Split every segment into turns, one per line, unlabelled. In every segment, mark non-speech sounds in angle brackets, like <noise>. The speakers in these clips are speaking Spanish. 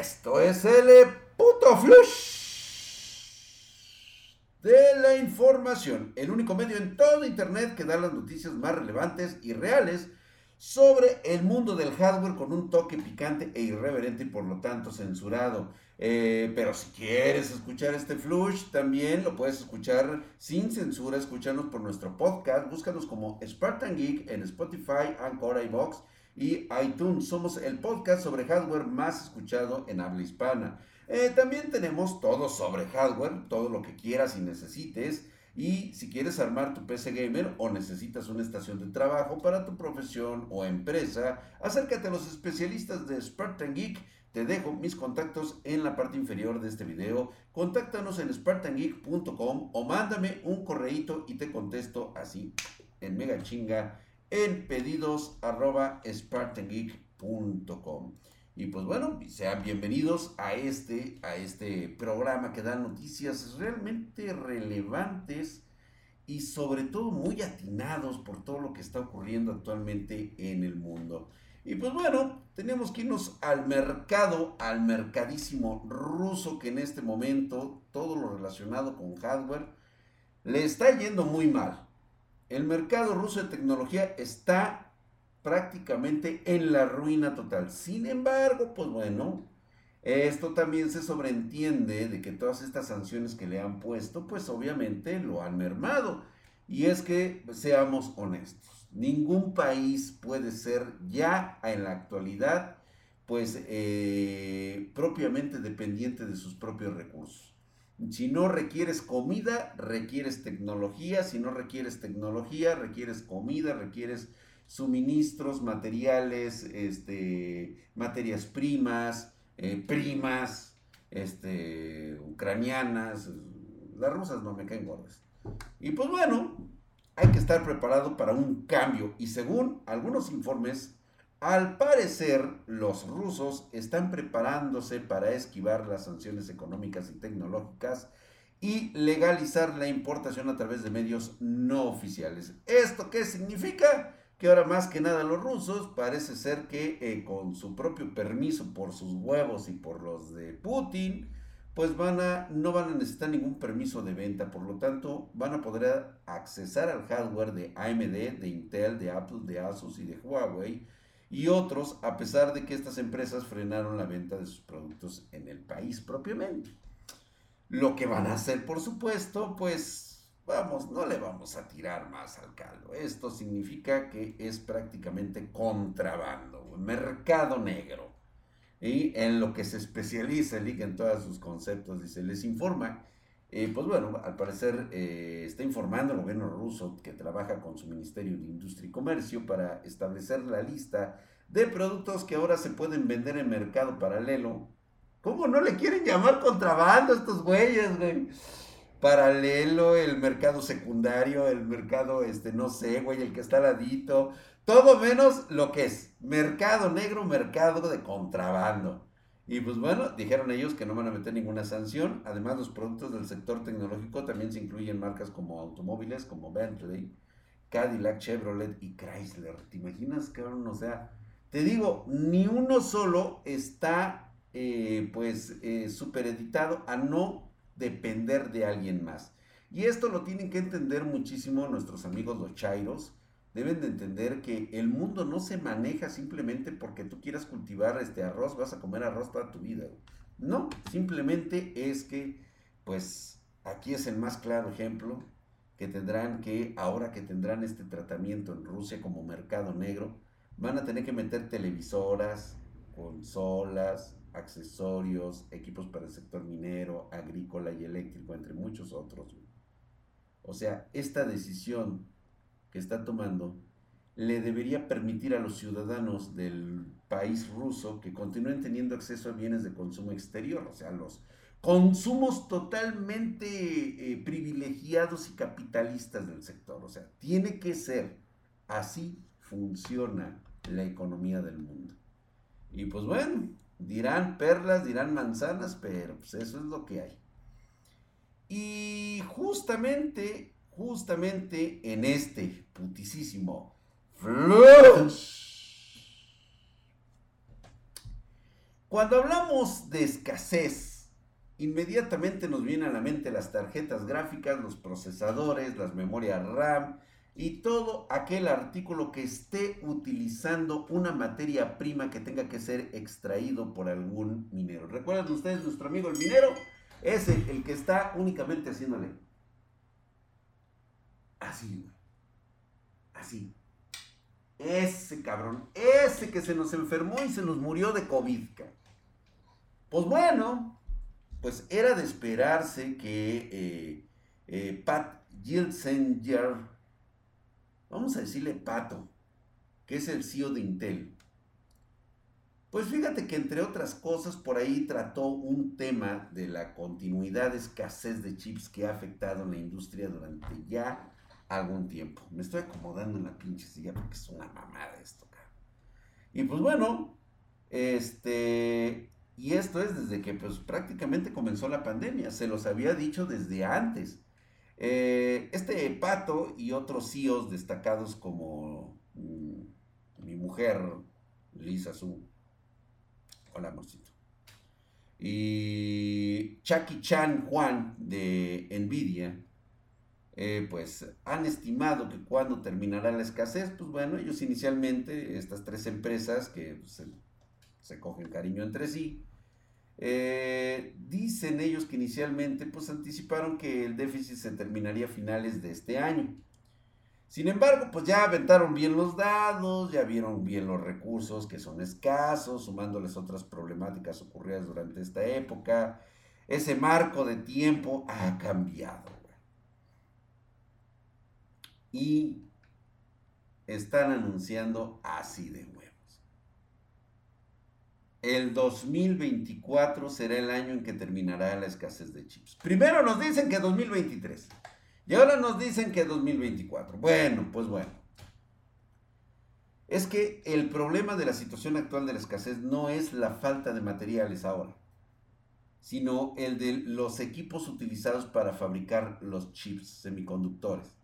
Esto es el puto flush de la información, el único medio en todo Internet que da las noticias más relevantes y reales sobre el mundo del hardware con un toque picante e irreverente y por lo tanto censurado. Eh, pero si quieres escuchar este flush, también lo puedes escuchar sin censura, escúchanos por nuestro podcast, búscanos como Spartan Geek en Spotify, Anchor, iBox y iTunes. Somos el podcast sobre hardware más escuchado en habla hispana. Eh, también tenemos todo sobre hardware, todo lo que quieras y necesites. Y si quieres armar tu PC gamer o necesitas una estación de trabajo para tu profesión o empresa, acércate a los especialistas de Spartan Geek. Te dejo mis contactos en la parte inferior de este video. Contáctanos en spartangeek.com o mándame un correíto y te contesto así en mega chinga en pedidos. Y pues bueno, sean bienvenidos a este, a este programa que da noticias realmente relevantes y sobre todo muy atinados por todo lo que está ocurriendo actualmente en el mundo. Y pues bueno, tenemos que irnos al mercado, al mercadísimo ruso que en este momento todo lo relacionado con hardware le está yendo muy mal el mercado ruso de tecnología está prácticamente en la ruina total. Sin embargo, pues bueno, esto también se sobreentiende de que todas estas sanciones que le han puesto, pues obviamente lo han mermado. Y es que, seamos honestos, ningún país puede ser ya en la actualidad, pues eh, propiamente dependiente de sus propios recursos. Si no requieres comida, requieres tecnología. Si no requieres tecnología, requieres comida, requieres suministros, materiales, este, materias primas, eh, primas, este, ucranianas. Las rusas no me caen gordas. Y pues bueno, hay que estar preparado para un cambio. Y según algunos informes, al parecer, los rusos están preparándose para esquivar las sanciones económicas y tecnológicas y legalizar la importación a través de medios no oficiales. ¿Esto qué significa? Que ahora más que nada los rusos parece ser que eh, con su propio permiso por sus huevos y por los de Putin, pues van a, no van a necesitar ningún permiso de venta, por lo tanto van a poder accesar al hardware de AMD, de Intel, de Apple, de Asus y de Huawei y otros a pesar de que estas empresas frenaron la venta de sus productos en el país propiamente. Lo que van a hacer, por supuesto, pues vamos, no le vamos a tirar más al caldo. Esto significa que es prácticamente contrabando, mercado negro. Y en lo que se especializa el en todos sus conceptos, dice, les informa pues bueno, al parecer eh, está informando el gobierno ruso que trabaja con su Ministerio de Industria y Comercio para establecer la lista de productos que ahora se pueden vender en mercado paralelo. ¿Cómo no le quieren llamar contrabando a estos güeyes, güey? Paralelo, el mercado secundario, el mercado, este, no sé, güey, el que está ladito. Todo menos lo que es mercado negro, mercado de contrabando. Y pues bueno, dijeron ellos que no van a meter ninguna sanción. Además, los productos del sector tecnológico también se incluyen marcas como automóviles, como Bentley, Cadillac, Chevrolet y Chrysler. ¿Te imaginas, cabrón? O sea, te digo, ni uno solo está eh, pues eh, supereditado a no depender de alguien más. Y esto lo tienen que entender muchísimo nuestros amigos los chairos deben de entender que el mundo no se maneja simplemente porque tú quieras cultivar este arroz, vas a comer arroz toda tu vida. No, simplemente es que, pues, aquí es el más claro ejemplo que tendrán que, ahora que tendrán este tratamiento en Rusia como mercado negro, van a tener que meter televisoras, consolas, accesorios, equipos para el sector minero, agrícola y eléctrico, entre muchos otros. O sea, esta decisión que está tomando le debería permitir a los ciudadanos del país ruso que continúen teniendo acceso a bienes de consumo exterior, o sea, los consumos totalmente eh, privilegiados y capitalistas del sector. O sea, tiene que ser así funciona la economía del mundo. Y pues bueno, dirán perlas, dirán manzanas, pero pues eso es lo que hay. Y justamente justamente en este putisísimo flush. Cuando hablamos de escasez, inmediatamente nos vienen a la mente las tarjetas gráficas, los procesadores, las memorias RAM y todo aquel artículo que esté utilizando una materia prima que tenga que ser extraído por algún minero. ¿Recuerdan ustedes nuestro amigo el minero? Es el, que está únicamente haciéndole así, así. Ese cabrón, ese que se nos enfermó y se nos murió de COVID. Pues bueno, pues era de esperarse que eh, eh, Pat Gilsenger, vamos a decirle Pato, que es el CEO de Intel, pues fíjate que entre otras cosas por ahí trató un tema de la continuidad de escasez de chips que ha afectado en la industria durante ya algún tiempo. Me estoy acomodando en la pinche silla porque es una mamada esto, cara. Y pues bueno, este, y esto es desde que pues prácticamente comenzó la pandemia, se los había dicho desde antes. Eh, este Pato y otros CEOs destacados como mm, mi mujer, Lisa Su, hola amorcito, y Chucky Chan Juan de Nvidia, eh, pues han estimado que cuando terminará la escasez, pues bueno, ellos inicialmente, estas tres empresas que pues, se, cogen cariño entre sí, eh, dicen ellos que inicialmente pues anticiparon que el déficit se terminaría a finales de este año. Sin embargo, pues ya aventaron bien los dados, ya vieron bien los recursos que son escasos, sumándoles otras problemáticas ocurridas durante esta época. Ese marco de tiempo ha cambiado y están anunciando así de huevos. El 2024 será el año en que terminará la escasez de chips. Primero nos dicen que 2023 y ahora nos dicen que 2024. Bueno, pues bueno. Es que el problema de la situación actual de la escasez no es la falta de materiales ahora, sino el de los equipos utilizados para fabricar los chips semiconductores.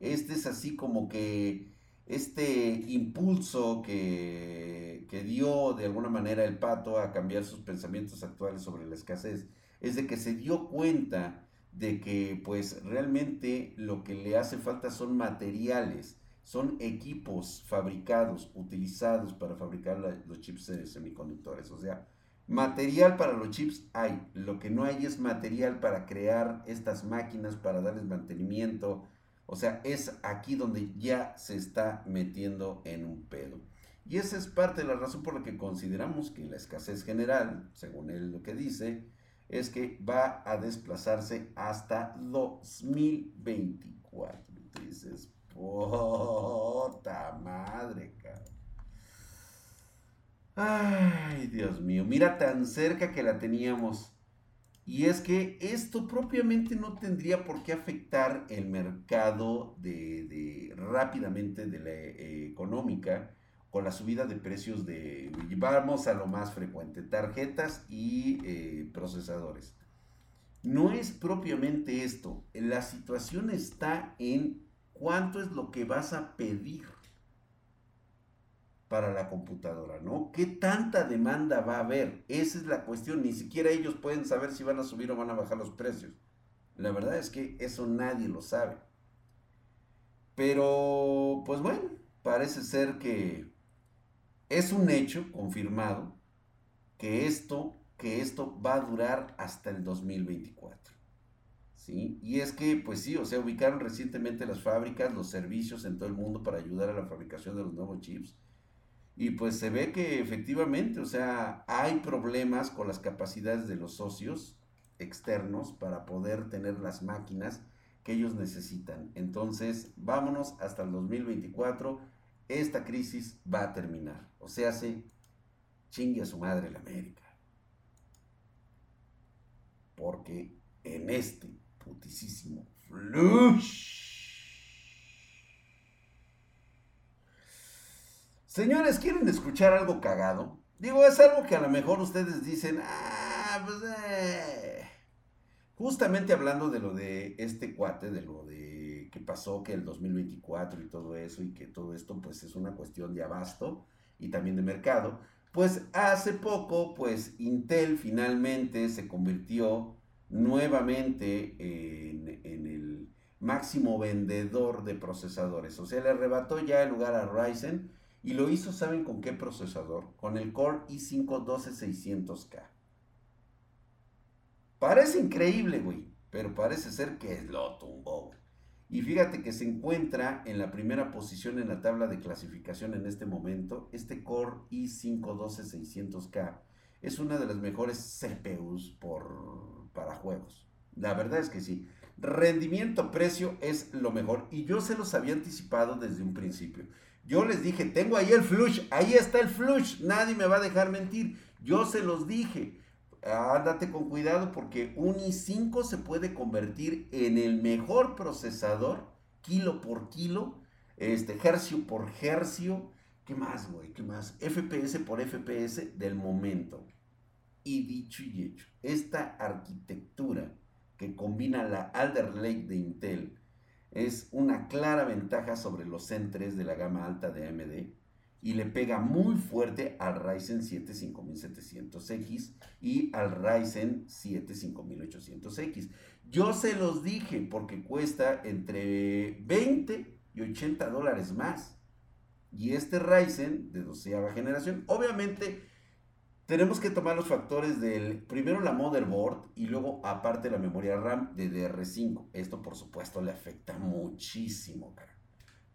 Este es así como que este impulso que, que, dio de alguna manera el pato a cambiar sus pensamientos actuales sobre la escasez, es de que se dio cuenta de que pues realmente lo que le hace falta son materiales, son equipos fabricados, utilizados para fabricar los chips semiconductores. O sea, material para los chips hay, lo que no hay es material para crear estas máquinas, para darles mantenimiento, o sea, es aquí donde ya se está metiendo en un pedo. Y esa es parte de la razón por la que consideramos que la escasez general, según él lo que dice, es que va a desplazarse hasta 2024. Dices, puta madre, cabrón. Ay, Dios mío, mira tan cerca que la teníamos. Y es que esto propiamente no tendría por qué afectar el mercado de, rápidamente de la eh, económica con la subida de precios de, vamos a lo más frecuente, tarjetas y eh, procesadores. No es propiamente esto, la situación está en cuánto es lo que vas a pedir para la computadora, ¿no? ¿Qué tanta demanda va a haber? Esa es la cuestión. Ni siquiera ellos pueden saber si van a subir o van a bajar los precios. La verdad es que eso nadie lo sabe. Pero, pues bueno, parece ser que es un hecho confirmado que esto, que esto va a durar hasta el 2024. ¿Sí? Y es que, pues sí, o sea, ubicaron recientemente las fábricas, los servicios en todo el mundo para ayudar a la fabricación de los nuevos chips y pues se ve que efectivamente, o sea, hay problemas con las capacidades de los socios externos para poder tener las máquinas que ellos necesitan. Entonces, vámonos hasta el 2024. Esta crisis va a terminar. O sea, se chingue a su madre la América. Porque en este putisísimo flush Señores, ¿quieren escuchar algo cagado? Digo, es algo que a lo mejor ustedes dicen, ah, pues, eh. Justamente hablando de lo de este cuate, de lo de que pasó, que el 2024 y todo eso, y que todo esto pues es una cuestión de abasto y también de mercado, Pues hace poco, pues Intel finalmente se convirtió nuevamente en, en el máximo vendedor de procesadores. O sea, le arrebató ya el lugar a Ryzen y lo hizo, ¿saben con qué procesador? Con el Core i5 12600K. Parece increíble, güey, pero parece ser que lo tumbó. Y fíjate que se encuentra en la primera posición en la tabla de clasificación en este momento. Este Core i5 12600K es una de las mejores CPUs por, para juegos. La verdad es que sí. Rendimiento-precio es lo mejor. Y yo se los había anticipado desde un principio. Yo les dije, tengo ahí el flush, ahí está el flush, nadie me va a dejar mentir. Yo se los dije, ándate con cuidado porque un i5 se puede convertir en el mejor procesador, kilo por kilo, este, hercio por hercio. ¿Qué más, güey? ¿Qué más? FPS por FPS del momento. Y dicho y hecho, esta arquitectura que combina la Alder Lake de Intel, es una clara ventaja sobre los Zen 3 de la gama alta de AMD y le pega muy fuerte al Ryzen 7 5700X y al Ryzen 7 5800X. Yo se los dije porque cuesta entre 20 y 80 dólares más. Y este Ryzen de doceava generación, obviamente tenemos que tomar los factores del, primero la motherboard y luego aparte la memoria RAM de DR5. Esto por supuesto le afecta muchísimo, cara.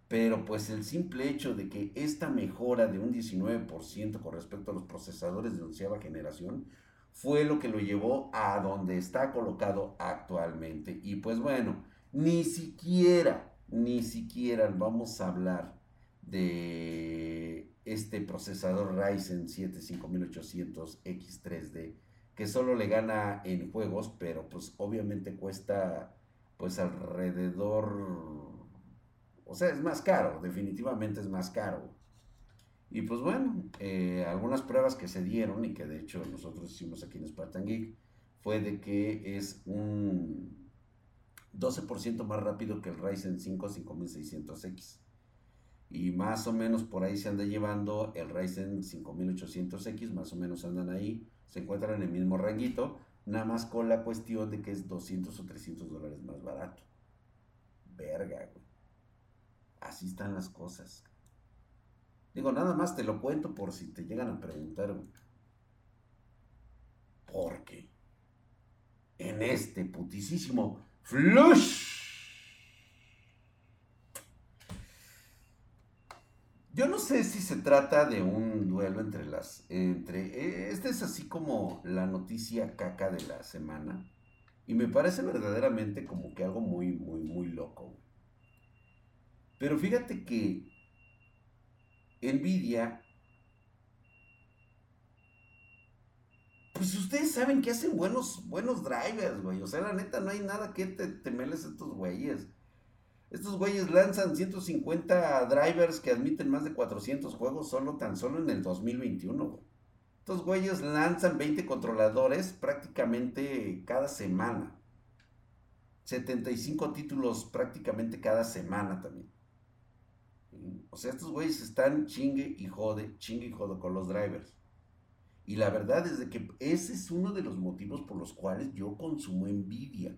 Pero pues el simple hecho de que esta mejora de un 19% con respecto a los procesadores de onceava generación fue lo que lo llevó a donde está colocado actualmente. Y pues bueno, ni siquiera, ni siquiera vamos a hablar de este procesador Ryzen 7 5800 X3D que solo le gana en juegos, pero pues obviamente cuesta pues alrededor, o sea, es más caro, definitivamente es más caro. Y pues bueno, eh, algunas pruebas que se dieron y que de hecho nosotros hicimos aquí en Spartan Geek fue de que es un 12% más rápido que el Ryzen 5 5600X y más o menos por ahí se anda llevando el Ryzen 5800X, más o menos andan ahí, se encuentran en el mismo ranguito, nada más con la cuestión de que es 200 o 300 dólares más barato. Verga, güey. Así están las cosas. Digo, nada más te lo cuento por si te llegan a preguntar, güey. Porque en este putisísimo flush Yo no sé si se trata de un duelo entre las. entre. E, esta es así como la noticia caca de la semana. Y me parece verdaderamente como que algo muy, muy, muy loco. Pero fíjate que Nvidia. Pues ustedes saben que hacen buenos, buenos drivers, güey. O sea, la neta, no hay nada que te temerles estos güeyes. Estos güeyes lanzan 150 drivers que admiten más de 400 juegos solo tan solo en el 2021. Estos güeyes lanzan 20 controladores prácticamente cada semana. 75 títulos prácticamente cada semana también. O sea, estos güeyes están chingue y jode, chingue y jode con los drivers. Y la verdad es de que ese es uno de los motivos por los cuales yo consumo Nvidia.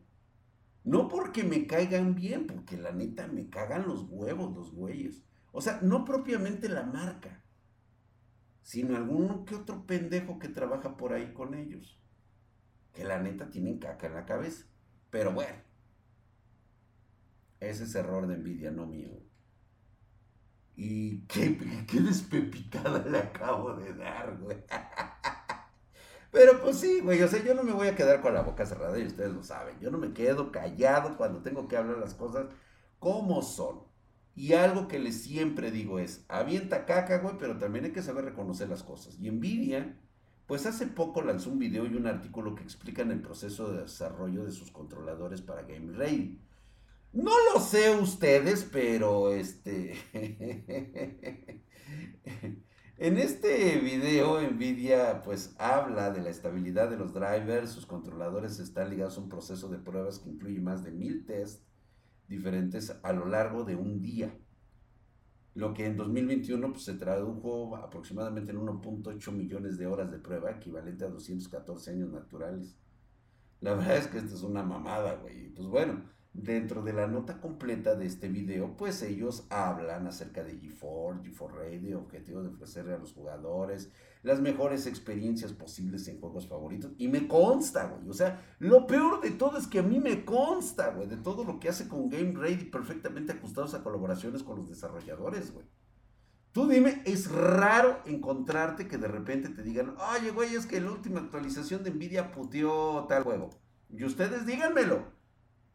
No porque me caigan bien, porque la neta me cagan los huevos los güeyes. O sea, no propiamente la marca, sino algún que otro pendejo que trabaja por ahí con ellos. Que la neta tienen caca en la cabeza. Pero bueno, ese es error de envidia, no mío. Y qué, <laughs> despepicada le acabo de dar, güey. <laughs> Pero pues sí, güey, o sea, yo no me voy a quedar con la boca cerrada y ustedes lo saben. Yo no me quedo callado cuando tengo que hablar las cosas como son. Y algo que les siempre digo es, avienta caca, güey, pero también hay que saber reconocer las cosas. Y Nvidia, pues hace poco lanzó un video y un artículo que explican el proceso de desarrollo de sus controladores para Game Ready. No lo sé ustedes, pero este... <laughs> En este video, Nvidia pues habla de la estabilidad de los drivers, sus controladores están ligados a un proceso de pruebas que incluye más de mil tests diferentes a lo largo de un día. lo que en 2021 pues, se tradujo aproximadamente en 1.8 millones de horas de prueba, equivalente a 214 años naturales. La verdad es que esto es una mamada, güey. Pues bueno, dentro de la nota completa de este video, pues ellos hablan acerca de GeForce, GeForce Radio, objetivo de ofrecerle a los jugadores las mejores experiencias posibles en juegos favoritos. Y me consta, güey. O sea, lo peor de todo es que a mí me consta, güey, de todo lo que hace con Game Ready perfectamente ajustados a colaboraciones con los desarrolladores, güey. Tú dime, es raro encontrarte que de repente te digan, oye, güey, es que la última actualización de Nvidia puteó tal juego. Y ustedes díganmelo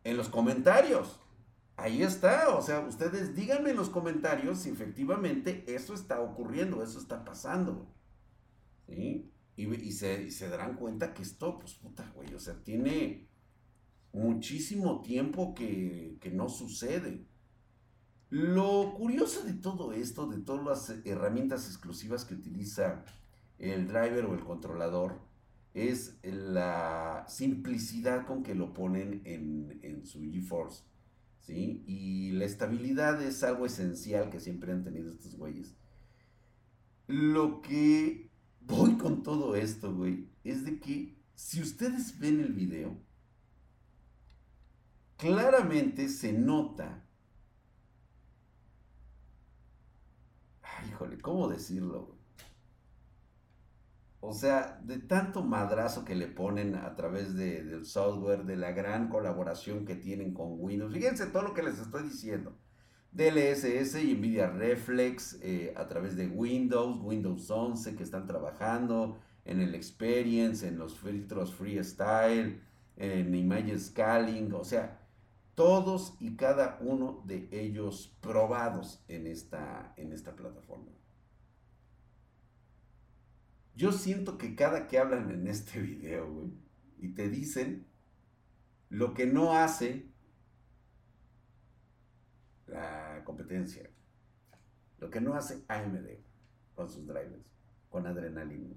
en los comentarios. Ahí está, o sea, ustedes díganme en los comentarios si efectivamente eso está ocurriendo, eso está pasando. ¿Sí? Y, se, se, darán cuenta que esto, pues puta, güey, o sea, tiene muchísimo tiempo que, que no sucede. Lo curioso de todo esto, de todas las herramientas exclusivas que utiliza el driver o el controlador, es la simplicidad con que lo ponen en, su GeForce. ¿sí? Y la estabilidad es algo esencial que siempre han tenido estos güeyes. Lo que voy con todo esto, güey, es de que si ustedes ven el video, claramente se nota. Ay, híjole, ¿cómo decirlo? O sea, de tanto madrazo que le ponen a través del software, de la gran colaboración que tienen con Windows. Fíjense todo lo que les estoy diciendo. DLSS y Nvidia Reflex eh, a través de Windows, Windows 11 que están trabajando, en el Experience, en los filtros Freestyle, en Image Scaling, o sea, todos y cada uno de ellos probados en esta, en esta plataforma. Yo siento que cada que hablan en este <laughs> video, güey, y te dicen lo que no hace la competencia, lo que no hace AMD con sus drivers, con adrenalina.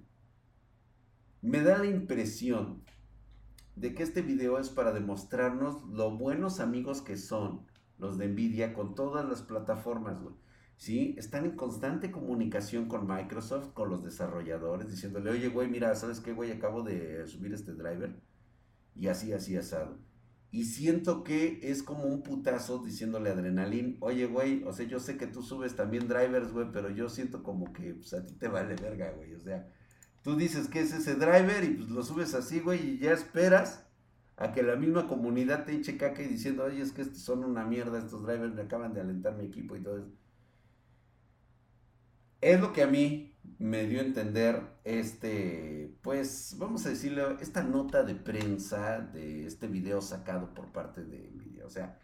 Me da la impresión de que este video es para demostrarnos lo buenos amigos que son los de Nvidia con todas las plataformas, güey. ¿Sí? Están en constante comunicación con Microsoft, con los desarrolladores, diciéndole, oye, güey, mira, ¿sabes qué, güey? Acabo de subir este driver. Y así, así, asado. Y siento que es como un putazo diciéndole a Adrenalin, oye, güey, o sea, yo sé que tú subes también drivers, güey, pero yo siento como que, pues, a ti te vale verga, güey. O sea, tú dices que es ese driver y pues lo subes así, güey, y ya esperas a que la misma comunidad te eche caca y diciendo, oye, es que son una mierda, estos drivers me acaban de alentar mi equipo y todo eso. Es lo que a mí me dio a entender este, pues vamos a decirle, esta nota de prensa de este video sacado por parte de Nvidia. O sea,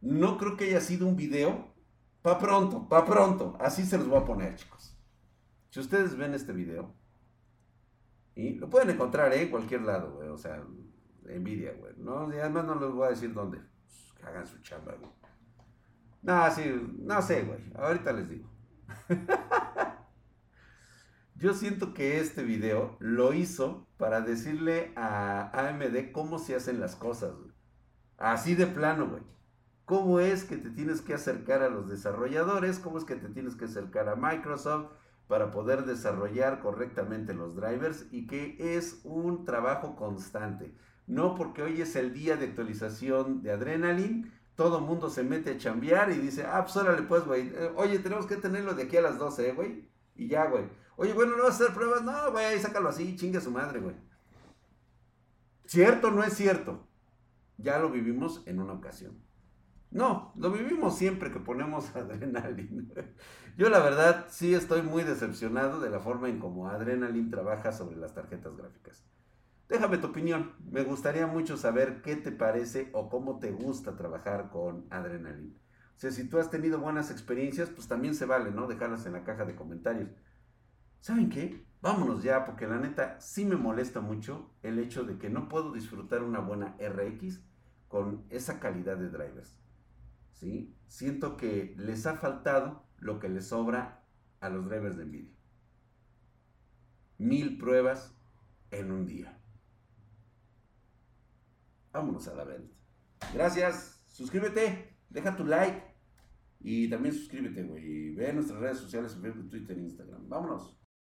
no creo que haya sido un video pa' pronto, pa' pronto. Así se los voy a poner, chicos. Si ustedes ven este video, y lo pueden encontrar ¿eh? en cualquier lado, güey. O sea, Nvidia, güey. ¿no? Y además no les voy a decir dónde. Pues, hagan su chamba, güey. No, sí, no sé, güey. Ahorita les digo. <laughs> Yo siento que este video lo hizo para decirle a AMD cómo se hacen las cosas. Así de plano, güey. ¿Cómo es que te tienes que acercar a los desarrolladores? ¿Cómo es que te tienes que acercar a Microsoft para poder desarrollar correctamente los drivers? Y que es un trabajo constante. No porque hoy es el día de actualización de Adrenaline, todo mundo se mete a chambear y dice, ah, pues órale, pues, güey. Eh, oye, tenemos que tenerlo de aquí a las 12, ¿eh, güey. Y ya, güey. Oye, bueno, ¿no vas a hacer pruebas? No, güey, sácalo así, chingue a su madre, güey. ¿Cierto o no es cierto? Ya lo vivimos en una ocasión. No, lo vivimos siempre que ponemos <laughs> adrenalina. Yo la verdad sí estoy muy decepcionado de la forma en cómo Adrenaline trabaja sobre las tarjetas gráficas. Déjame tu opinión. Me gustaría mucho saber qué te parece o cómo te gusta trabajar con Adrenaline. O sea, si tú has tenido buenas experiencias, pues también se vale, ¿no? Dejarlas en la caja de comentarios. ¿Saben qué? Vámonos ya, porque la neta sí me molesta mucho el hecho de que no puedo disfrutar una buena RX con esa calidad de drivers. ¿Sí? Siento que les ha faltado lo que les sobra a los drivers de Nvidia. Mil pruebas en un día vámonos a la venta. Gracias, suscríbete, deja tu like Y también suscríbete, güey. Ve nuestras redes sociales Facebook, Twitter e Instagram. Vámonos.